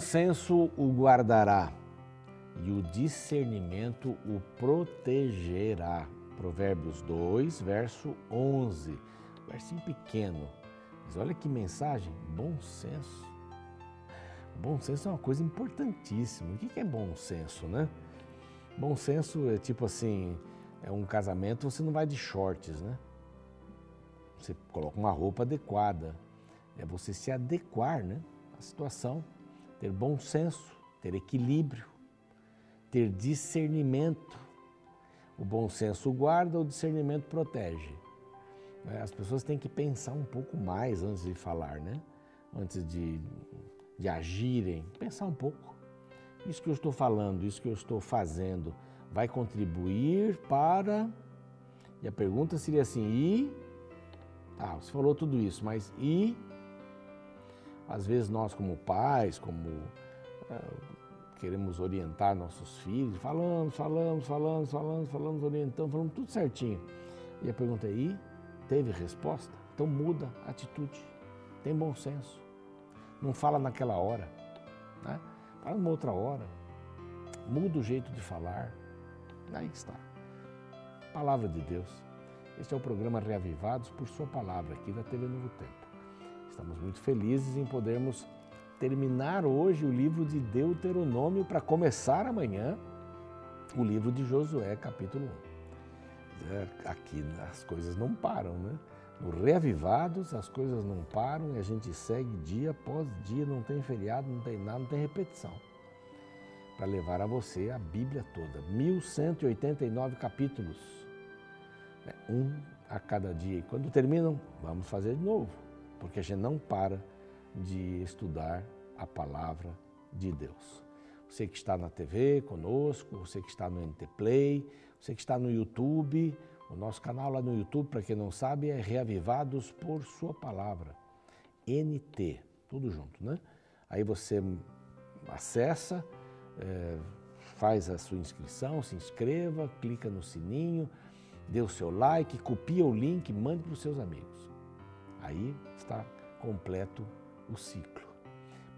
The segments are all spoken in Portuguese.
Senso o guardará e o discernimento o protegerá. Provérbios 2, verso 11. Versinho pequeno. Mas olha que mensagem, bom senso. Bom senso é uma coisa importantíssima. O que é bom senso, né? Bom senso é tipo assim, é um casamento, você não vai de shorts, né? Você coloca uma roupa adequada. É você se adequar, né? À situação, ter bom senso, ter equilíbrio, ter discernimento. O bom senso guarda, o discernimento protege. É, as pessoas têm que pensar um pouco mais antes de falar, né? Antes de, de agirem, pensar um pouco. Isso que eu estou falando, isso que eu estou fazendo, vai contribuir para. E a pergunta seria assim: e. Tá, você falou tudo isso, mas e. Às vezes nós, como pais, como. É, queremos orientar nossos filhos, falamos, falamos, falamos, falamos, falamos, orientamos, falamos tudo certinho. E a pergunta é: e? Teve resposta? Então muda a atitude. Tem bom senso. Não fala naquela hora. Né? Fala numa outra hora. Muda o jeito de falar. Aí está. Palavra de Deus. Este é o programa Reavivados por Sua Palavra, aqui da TV Novo Tempo. Estamos muito felizes em podermos terminar hoje o livro de Deuteronômio para começar amanhã o livro de Josué, capítulo 1. É, aqui as coisas não param, né? No Reavivados as coisas não param e a gente segue dia após dia, não tem feriado, não tem nada, não tem repetição. Para levar a você a Bíblia toda. 1189 capítulos. Né? Um a cada dia. E quando terminam, vamos fazer de novo. Porque a gente não para de estudar a palavra de Deus. Você que está na TV conosco, você que está no NT Play, você que está no YouTube, o nosso canal lá no YouTube, para quem não sabe, é Reavivados por Sua Palavra. NT, tudo junto, né? Aí você acessa, é, faz a sua inscrição, se inscreva, clica no sininho, dê o seu like, copia o link, mande para os seus amigos. Aí está completo o ciclo.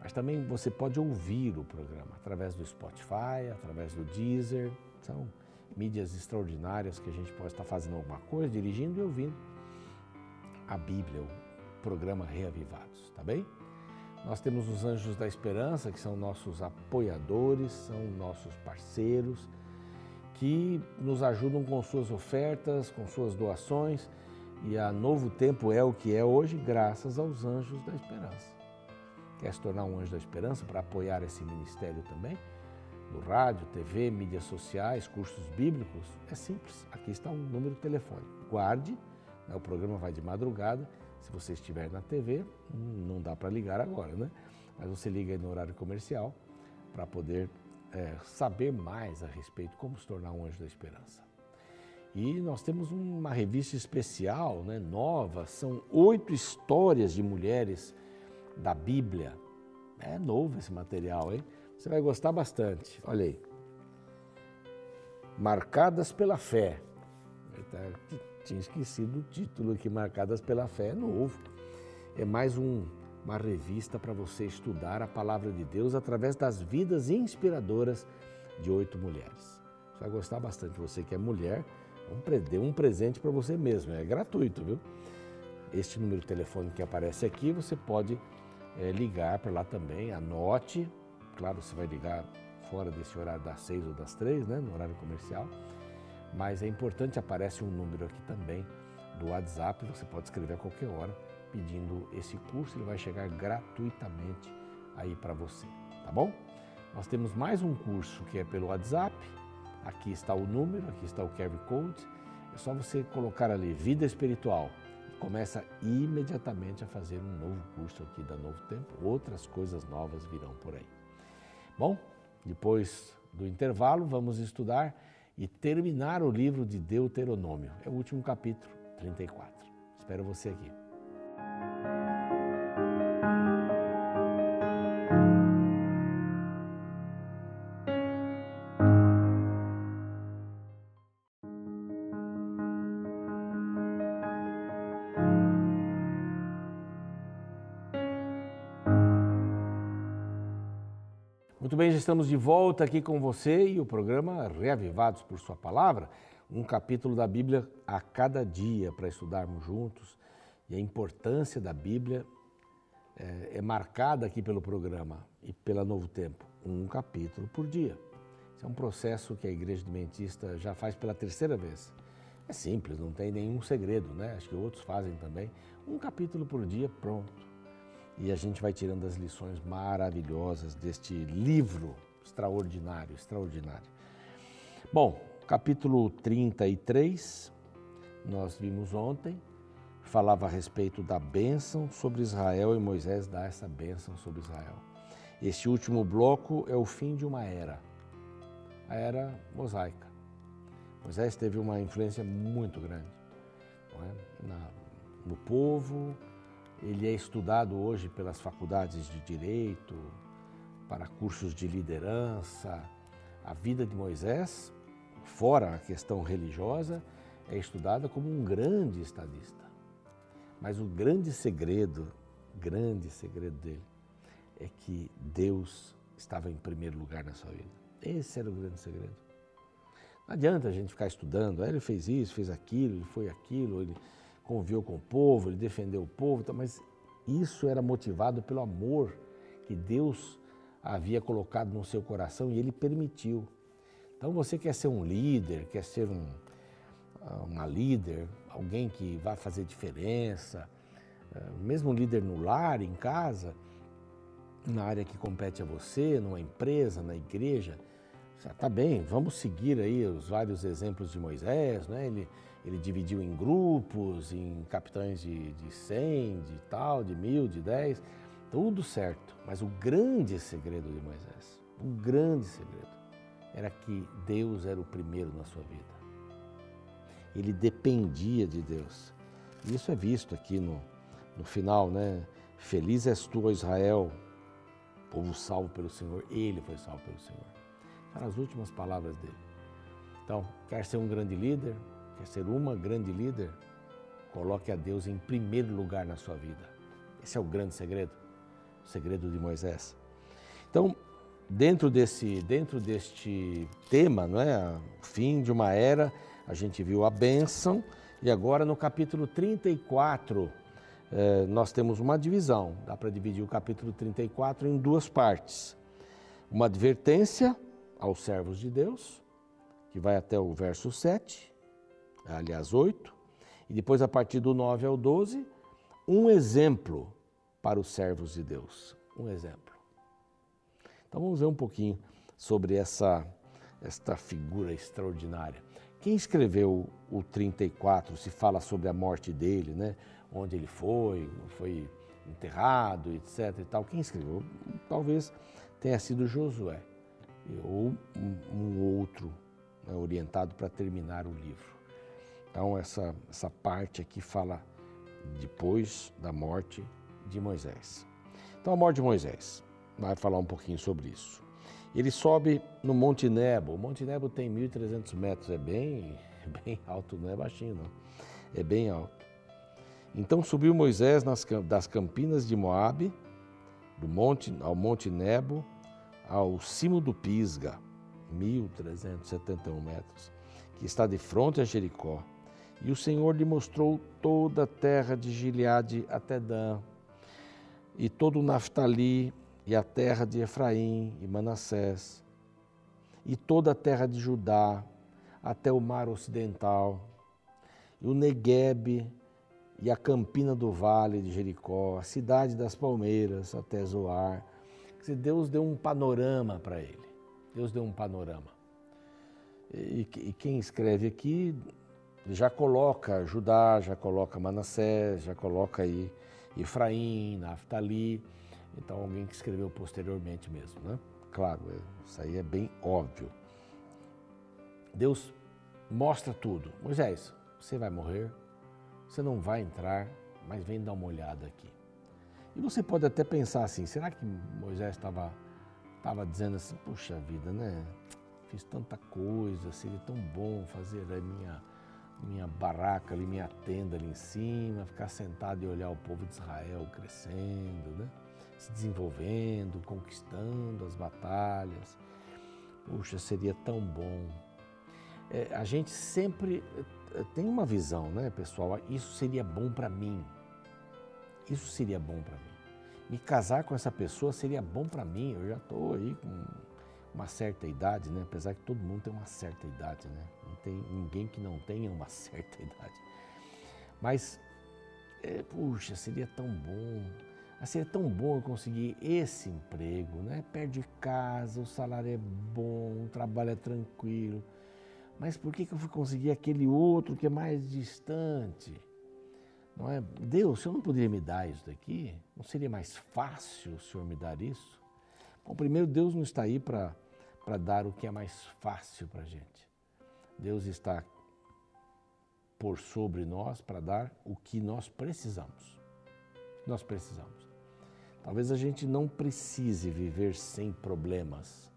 Mas também você pode ouvir o programa através do Spotify, através do Deezer. São mídias extraordinárias que a gente pode estar fazendo alguma coisa, dirigindo e ouvindo a Bíblia, o programa Reavivados, tá bem? Nós temos os Anjos da Esperança, que são nossos apoiadores, são nossos parceiros, que nos ajudam com suas ofertas, com suas doações. E a Novo Tempo é o que é hoje, graças aos Anjos da Esperança. Quer se tornar um Anjo da Esperança para apoiar esse ministério também? no rádio, TV, mídias sociais, cursos bíblicos, é simples. Aqui está um número de telefone. Guarde, né, o programa vai de madrugada. Se você estiver na TV, não dá para ligar agora, né? Mas você liga aí no horário comercial para poder é, saber mais a respeito como se tornar um anjo da esperança. E nós temos uma revista especial, né, nova, são oito histórias de mulheres da Bíblia. É novo esse material, hein? Você vai gostar bastante. Olha aí. Marcadas pela fé. Tinha esquecido o título aqui, Marcadas pela Fé, é novo. É mais um, uma revista para você estudar a palavra de Deus através das vidas inspiradoras de oito mulheres. Você vai gostar bastante. Você que é mulher, dê um presente para você mesmo. É gratuito, viu? Este número de telefone que aparece aqui, você pode é, ligar para lá também. Anote Claro, você vai ligar fora desse horário das seis ou das três, né, no horário comercial. Mas é importante, aparece um número aqui também do WhatsApp, você pode escrever a qualquer hora pedindo esse curso, ele vai chegar gratuitamente aí para você, tá bom? Nós temos mais um curso que é pelo WhatsApp, aqui está o número, aqui está o QR Code, é só você colocar ali Vida Espiritual e começa imediatamente a fazer um novo curso aqui da Novo Tempo, outras coisas novas virão por aí. Bom, depois do intervalo, vamos estudar e terminar o livro de Deuteronômio. É o último capítulo, 34. Espero você aqui. Muito bem, já estamos de volta aqui com você e o programa Reavivados por Sua Palavra, um capítulo da Bíblia a cada dia para estudarmos juntos. E a importância da Bíblia é, é marcada aqui pelo programa e pela Novo Tempo, um capítulo por dia. Esse é um processo que a Igreja Adventista já faz pela terceira vez. É simples, não tem nenhum segredo, né? Acho que outros fazem também. Um capítulo por dia, pronto e a gente vai tirando as lições maravilhosas deste livro extraordinário, extraordinário. Bom, capítulo 33, nós vimos ontem, falava a respeito da bênção sobre Israel e Moisés dá essa bênção sobre Israel. Este último bloco é o fim de uma era, a era mosaica. Moisés teve uma influência muito grande é? Na, no povo, ele é estudado hoje pelas faculdades de direito, para cursos de liderança. A vida de Moisés, fora a questão religiosa, é estudada como um grande estadista. Mas o grande segredo, grande segredo dele, é que Deus estava em primeiro lugar na sua vida. Esse era o grande segredo. Não adianta a gente ficar estudando, ah, ele fez isso, fez aquilo, ele foi aquilo, ele conviveu com o povo, ele defendeu o povo, mas isso era motivado pelo amor que Deus havia colocado no seu coração e ele permitiu. Então você quer ser um líder, quer ser um, uma líder, alguém que vai fazer diferença, eh, mesmo líder no lar, em casa, na área que compete a você, numa empresa, na igreja, tá bem, vamos seguir aí os vários exemplos de Moisés, né? Ele ele dividiu em grupos, em capitães de, de 100, de tal, de mil, de 10, tudo certo. Mas o grande segredo de Moisés, o grande segredo, era que Deus era o primeiro na sua vida. Ele dependia de Deus. E isso é visto aqui no, no final, né? Feliz és tu, Israel, povo salvo pelo Senhor. Ele foi salvo pelo Senhor. São as últimas palavras dele. Então, quer ser um grande líder? Quer ser uma grande líder? Coloque a Deus em primeiro lugar na sua vida. Esse é o grande segredo, o segredo de Moisés. Então, dentro desse, dentro deste tema, não é, o fim de uma era, a gente viu a bênção e agora no capítulo 34 eh, nós temos uma divisão. Dá para dividir o capítulo 34 em duas partes. Uma advertência aos servos de Deus, que vai até o verso 7, aliás, 8, e depois a partir do 9 ao 12, um exemplo para os servos de Deus. Um exemplo. Então vamos ver um pouquinho sobre essa esta figura extraordinária. Quem escreveu o 34 se fala sobre a morte dele, né? Onde ele foi, foi enterrado, etc. E tal. Quem escreveu? Talvez tenha sido Josué ou um, outro né, orientado para terminar o livro. Então, essa, essa parte aqui fala depois da morte de Moisés. Então, a morte de Moisés, vai falar um pouquinho sobre isso. Ele sobe no Monte Nebo. O Monte Nebo tem 1.300 metros, é bem, bem alto, não é baixinho, não. É bem alto. Então subiu Moisés nas, das campinas de Moabe, do monte ao Monte Nebo, ao cimo do Pisga, 1.371 metros, que está de frente a Jericó. E o Senhor lhe mostrou toda a terra de Gileade até Dan, e todo o Naftali, e a terra de Efraim e Manassés, e toda a terra de Judá, até o mar ocidental, e o Neguebe, e a campina do vale de Jericó, a cidade das palmeiras, até Zoar. Deus deu um panorama para ele. Deus deu um panorama. E quem escreve aqui já coloca Judá, já coloca Manassés, já coloca aí Efraim, Naftali. Então, alguém que escreveu posteriormente mesmo, né? Claro, é, isso aí é bem óbvio. Deus mostra tudo. Moisés, você vai morrer, você não vai entrar, mas vem dar uma olhada aqui. E você pode até pensar assim: será que Moisés estava estava dizendo assim, puxa vida, né? Fiz tanta coisa, seria tão bom fazer a minha minha barraca ali, minha tenda ali em cima, ficar sentado e olhar o povo de Israel crescendo, né? se desenvolvendo, conquistando as batalhas. Puxa, seria tão bom. É, a gente sempre eh, tem uma visão, né, pessoal? Isso seria bom para mim. Isso seria bom para mim. Me casar com essa pessoa seria bom para mim. Eu já estou aí com uma certa idade, né? Apesar que todo mundo tem uma certa idade, né? Tem ninguém que não tenha uma certa idade. Mas, é, puxa, seria tão bom. Seria tão bom eu conseguir esse emprego, né? Perde casa, o salário é bom, o trabalho é tranquilo. Mas por que, que eu fui conseguir aquele outro que é mais distante? Não é? Deus, o Senhor não poderia me dar isso daqui? Não seria mais fácil o Senhor me dar isso? Bom, primeiro, Deus não está aí para dar o que é mais fácil para a gente. Deus está por sobre nós para dar o que nós precisamos. Nós precisamos. Talvez a gente não precise viver sem problemas,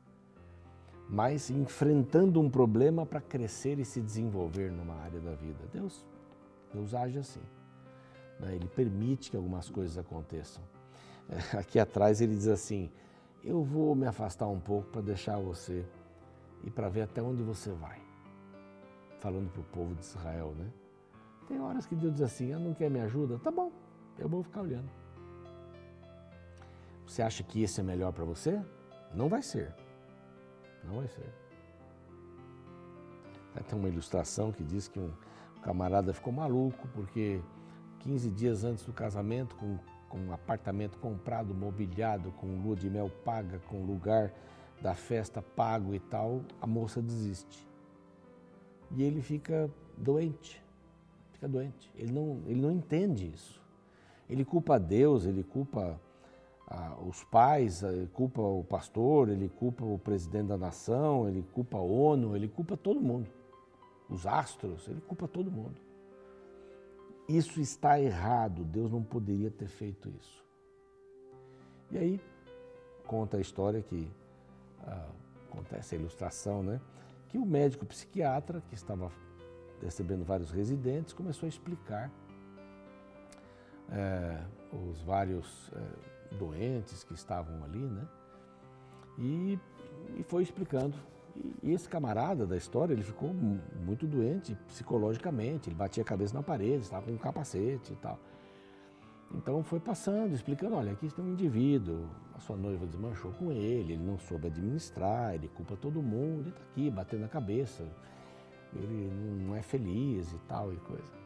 mas enfrentando um problema para crescer e se desenvolver numa área da vida. Deus, Deus age assim. Né? Ele permite que algumas coisas aconteçam. Aqui atrás ele diz assim: Eu vou me afastar um pouco para deixar você e para ver até onde você vai. Falando para o povo de Israel, né? Tem horas que Deus diz assim: Eu não quer me ajuda? Tá bom, eu vou ficar olhando. Você acha que esse é melhor para você? Não vai ser. Não vai ser. Tem uma ilustração que diz que um camarada ficou maluco porque 15 dias antes do casamento, com, com um apartamento comprado, mobiliado, com lua de mel paga, com lugar da festa pago e tal, a moça desiste. E ele fica doente, fica doente. Ele não, ele não entende isso. Ele culpa Deus, ele culpa ah, os pais, ele culpa o pastor, ele culpa o presidente da nação, ele culpa a ONU, ele culpa todo mundo. Os astros, ele culpa todo mundo. Isso está errado, Deus não poderia ter feito isso. E aí conta a história que ah, acontece a ilustração, né? Que o médico psiquiatra que estava recebendo vários residentes começou a explicar é, os vários é, doentes que estavam ali, né? E, e foi explicando e esse camarada da história, ele ficou muito doente psicologicamente, ele batia a cabeça na parede, estava com um capacete e tal. Então foi passando, explicando, olha, aqui tem um indivíduo, a sua noiva desmanchou com ele, ele não soube administrar, ele culpa todo mundo, ele está aqui batendo a cabeça, ele não é feliz e tal e coisa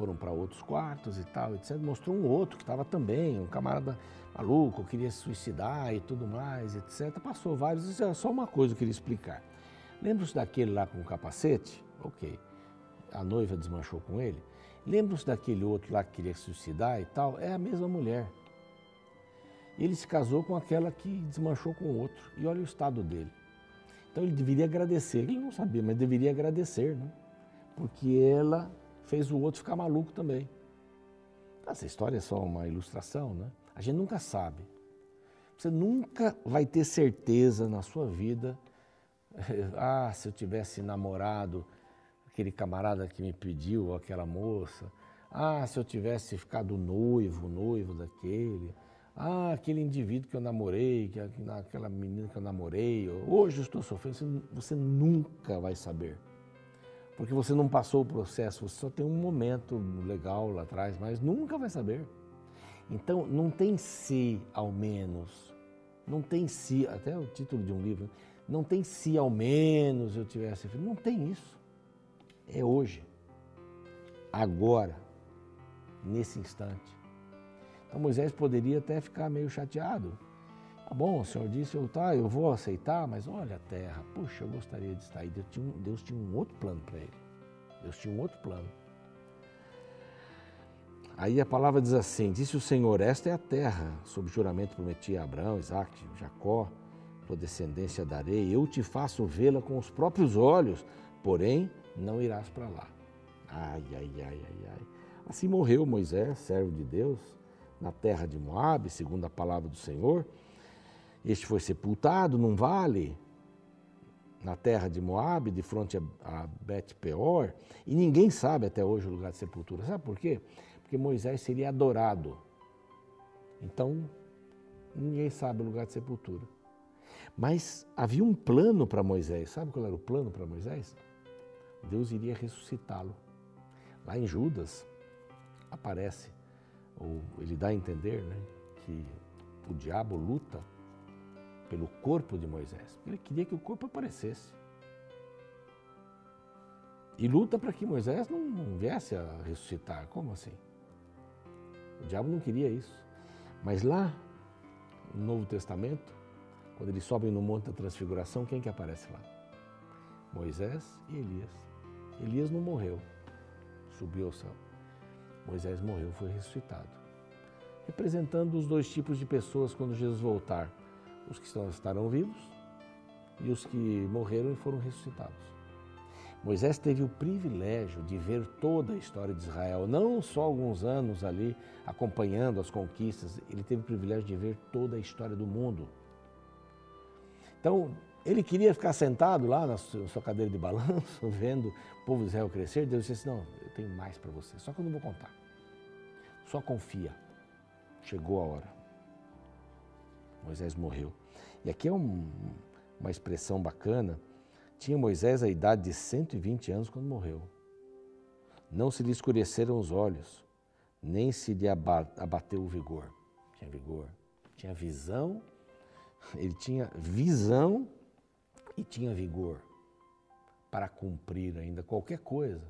foram para outros quartos e tal, etc. Mostrou um outro que estava também, um camarada maluco, queria se suicidar e tudo mais, etc. Passou vários, isso é só uma coisa que eu queria explicar. Lembra-se daquele lá com o capacete? Ok. A noiva desmanchou com ele. Lembra-se daquele outro lá que queria se suicidar e tal? É a mesma mulher. Ele se casou com aquela que desmanchou com o outro. E olha o estado dele. Então ele deveria agradecer. Ele não sabia, mas deveria agradecer, né? Porque ela fez o outro ficar maluco também. Essa história é só uma ilustração, né? A gente nunca sabe. Você nunca vai ter certeza na sua vida. Ah, se eu tivesse namorado aquele camarada que me pediu, aquela moça. Ah, se eu tivesse ficado noivo, noivo daquele. Ah, aquele indivíduo que eu namorei, aquela menina que eu namorei. Hoje eu estou sofrendo. Você nunca vai saber porque você não passou o processo, você só tem um momento legal lá atrás, mas nunca vai saber. Então, não tem se ao menos, não tem se, até o título de um livro, não tem se ao menos eu tivesse não tem isso. É hoje, agora, nesse instante. Então Moisés poderia até ficar meio chateado, Tá bom, o senhor disse, eu, tá, eu vou aceitar, mas olha a terra, puxa, eu gostaria de estar aí. Deus tinha Deus tinha um outro plano para ele. Deus tinha um outro plano. Aí a palavra diz assim: Disse o Senhor, esta é a terra, sob juramento prometi a Abraão, Isaac, Jacó, tua descendência darei, eu te faço vê-la com os próprios olhos, porém não irás para lá. Ai, ai, ai, ai, ai. Assim morreu Moisés, servo de Deus, na terra de Moabe, segundo a palavra do Senhor. Este foi sepultado num vale, na terra de Moabe, de frente a Bet-peor, e ninguém sabe até hoje o lugar de sepultura. Sabe por quê? Porque Moisés seria adorado Então, ninguém sabe o lugar de sepultura. Mas havia um plano para Moisés. Sabe qual era o plano para Moisés? Deus iria ressuscitá-lo. Lá em Judas aparece, ou ele dá a entender né, que o diabo luta pelo corpo de Moisés. Ele queria que o corpo aparecesse. E luta para que Moisés não viesse a ressuscitar. Como assim? O diabo não queria isso. Mas lá, no Novo Testamento, quando eles sobem no Monte da Transfiguração, quem que aparece lá? Moisés e Elias. Elias não morreu, subiu ao céu. Moisés morreu, foi ressuscitado. Representando os dois tipos de pessoas quando Jesus voltar: os que estarão vivos e os que morreram e foram ressuscitados. Moisés teve o privilégio de ver toda a história de Israel, não só alguns anos ali acompanhando as conquistas, ele teve o privilégio de ver toda a história do mundo. Então, ele queria ficar sentado lá na sua cadeira de balanço, vendo o povo de Israel crescer. Deus disse assim: Não, eu tenho mais para você, só que eu não vou contar. Só confia. Chegou a hora. Moisés morreu. E aqui é um, uma expressão bacana tinha Moisés a idade de 120 anos quando morreu. Não se lhe escureceram os olhos, nem se lhe abateu o vigor. Tinha vigor, tinha visão, ele tinha visão e tinha vigor para cumprir ainda qualquer coisa.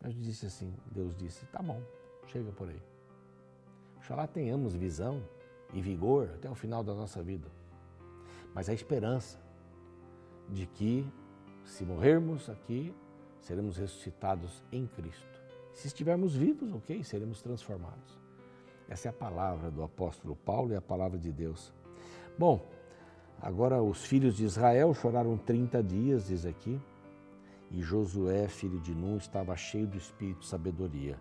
Mas disse assim, Deus disse, tá bom, chega por aí. Oxalá tenhamos visão e vigor até o final da nossa vida. Mas a esperança de que se morrermos aqui, seremos ressuscitados em Cristo. Se estivermos vivos, ok, seremos transformados. Essa é a palavra do apóstolo Paulo e a palavra de Deus. Bom, agora os filhos de Israel choraram 30 dias, diz aqui, e Josué, filho de Nun, estava cheio do espírito de sabedoria,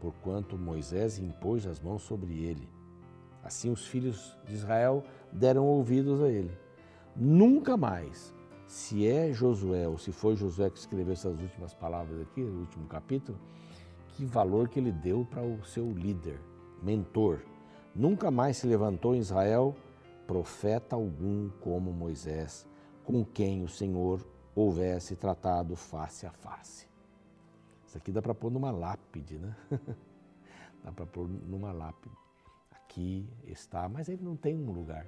porquanto Moisés impôs as mãos sobre ele. Assim os filhos de Israel deram ouvidos a ele. Nunca mais se é Josué ou se foi Josué que escreveu essas últimas palavras aqui, no último capítulo, que valor que ele deu para o seu líder, mentor. Nunca mais se levantou em Israel profeta algum como Moisés, com quem o Senhor houvesse tratado face a face. Isso aqui dá para pôr numa lápide, né? dá para pôr numa lápide. Aqui está, mas ele não tem um lugar.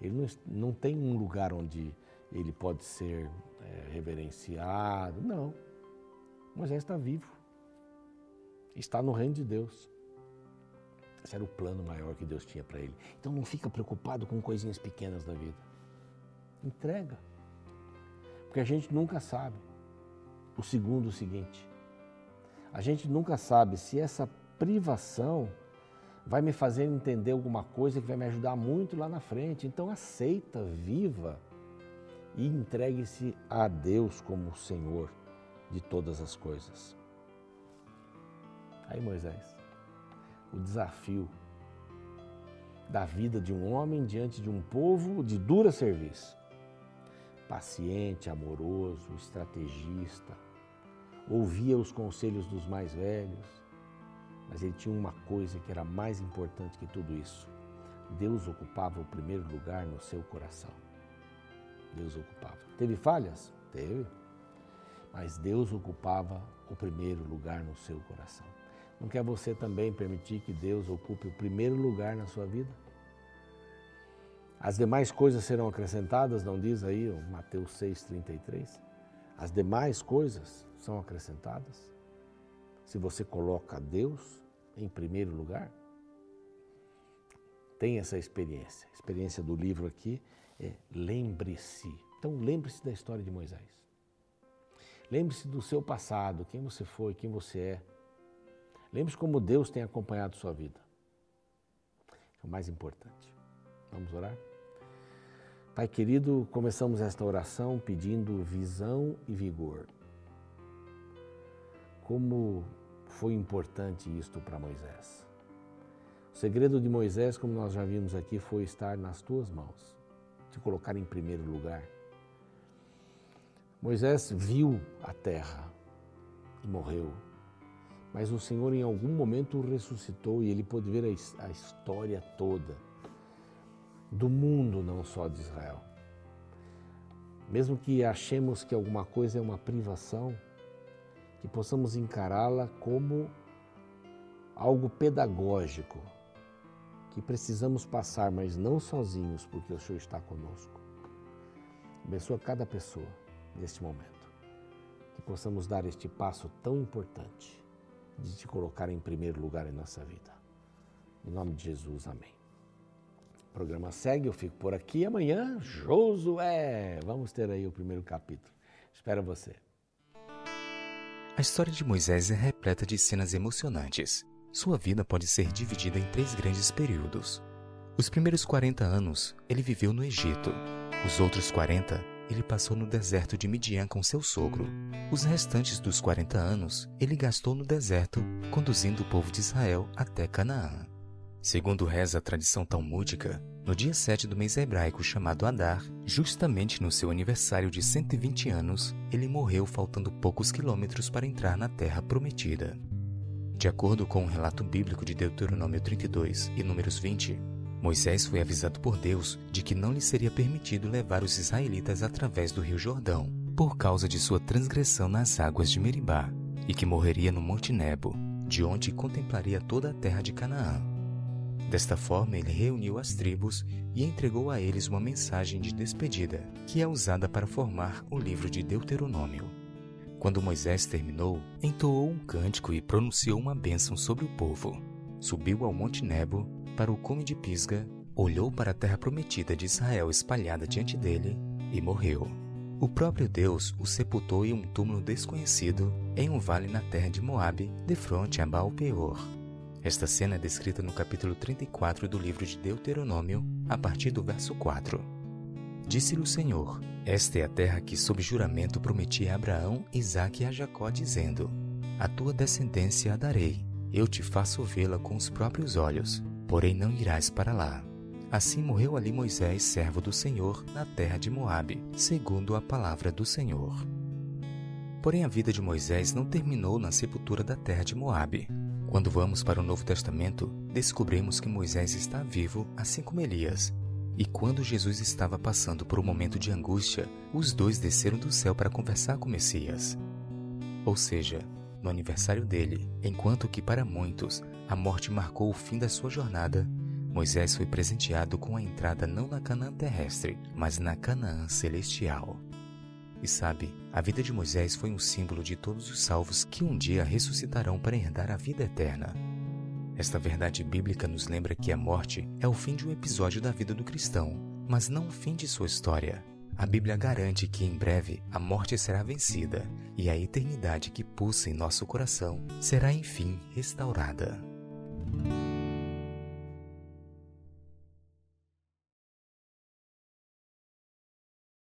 Ele não, não tem um lugar onde ele pode ser é, reverenciado. Não. Moisés está vivo. Está no reino de Deus. Esse era o plano maior que Deus tinha para ele. Então não fica preocupado com coisinhas pequenas da vida. Entrega. Porque a gente nunca sabe o segundo seguinte. A gente nunca sabe se essa privação vai me fazer entender alguma coisa que vai me ajudar muito lá na frente. Então aceita, viva e entregue-se a Deus como o Senhor de todas as coisas. Aí Moisés, o desafio da vida de um homem diante de um povo de dura serviço. Paciente, amoroso, estrategista, ouvia os conselhos dos mais velhos, mas ele tinha uma coisa que era mais importante que tudo isso. Deus ocupava o primeiro lugar no seu coração. Deus ocupava. Teve falhas? Teve. Mas Deus ocupava o primeiro lugar no seu coração. Não quer você também permitir que Deus ocupe o primeiro lugar na sua vida? As demais coisas serão acrescentadas, não diz aí o Mateus 6,33? As demais coisas são acrescentadas? Se você coloca Deus em primeiro lugar? Tem essa experiência. A experiência do livro aqui é lembre-se. Então lembre-se da história de Moisés. Lembre-se do seu passado, quem você foi, quem você é. Lembre-se como Deus tem acompanhado sua vida. É o mais importante. Vamos orar? Pai querido, começamos esta oração pedindo visão e vigor. Como foi importante isto para Moisés. O segredo de Moisés, como nós já vimos aqui, foi estar nas tuas mãos te colocar em primeiro lugar. Moisés viu a terra e morreu. Mas o Senhor em algum momento o ressuscitou e ele pôde ver a história toda do mundo, não só de Israel. Mesmo que achemos que alguma coisa é uma privação, que possamos encará-la como algo pedagógico, que precisamos passar, mas não sozinhos, porque o Senhor está conosco. Abençoa cada pessoa neste momento, que possamos dar este passo tão importante de te colocar em primeiro lugar em nossa vida. Em nome de Jesus, amém. O programa segue, eu fico por aqui. Amanhã, Josué! Vamos ter aí o primeiro capítulo. Espero você. A história de Moisés é repleta de cenas emocionantes. Sua vida pode ser dividida em três grandes períodos. Os primeiros 40 anos ele viveu no Egito. Os outros 40 ele passou no deserto de Midian com seu sogro. Os restantes dos 40 anos ele gastou no deserto, conduzindo o povo de Israel até Canaã. Segundo reza a tradição talmúdica, no dia 7 do mês hebraico chamado Adar, justamente no seu aniversário de 120 anos, ele morreu faltando poucos quilômetros para entrar na terra prometida. De acordo com o um relato bíblico de Deuteronômio 32 e Números 20, Moisés foi avisado por Deus de que não lhe seria permitido levar os israelitas através do rio Jordão, por causa de sua transgressão nas águas de Meribá, e que morreria no Monte Nebo, de onde contemplaria toda a terra de Canaã. Desta forma, ele reuniu as tribos e entregou a eles uma mensagem de despedida, que é usada para formar o livro de Deuteronômio. Quando Moisés terminou, entoou um cântico e pronunciou uma bênção sobre o povo. Subiu ao Monte Nebo para o cume de Pisga, olhou para a terra prometida de Israel espalhada diante dele e morreu. O próprio Deus o sepultou em um túmulo desconhecido em um vale na terra de Moabe, de frente a Baal-Peor. Esta cena é descrita no capítulo 34 do livro de Deuteronômio, a partir do verso 4. Disse-lhe o Senhor: Esta é a terra que, sob juramento, prometi a Abraão, Isaque e a Jacó, dizendo: A tua descendência a darei, eu te faço vê-la com os próprios olhos porém não irás para lá. Assim morreu ali Moisés, servo do Senhor, na terra de Moabe, segundo a palavra do Senhor. Porém a vida de Moisés não terminou na sepultura da terra de Moabe. Quando vamos para o Novo Testamento, descobrimos que Moisés está vivo, assim como Elias. E quando Jesus estava passando por um momento de angústia, os dois desceram do céu para conversar com Messias. Ou seja, no aniversário dele, enquanto que para muitos a morte marcou o fim da sua jornada, Moisés foi presenteado com a entrada não na Canaã terrestre, mas na Canaã celestial. E sabe, a vida de Moisés foi um símbolo de todos os salvos que um dia ressuscitarão para herdar a vida eterna. Esta verdade bíblica nos lembra que a morte é o fim de um episódio da vida do cristão, mas não o fim de sua história. A Bíblia garante que em breve a morte será vencida e a eternidade que pulsa em nosso coração será enfim restaurada. thank you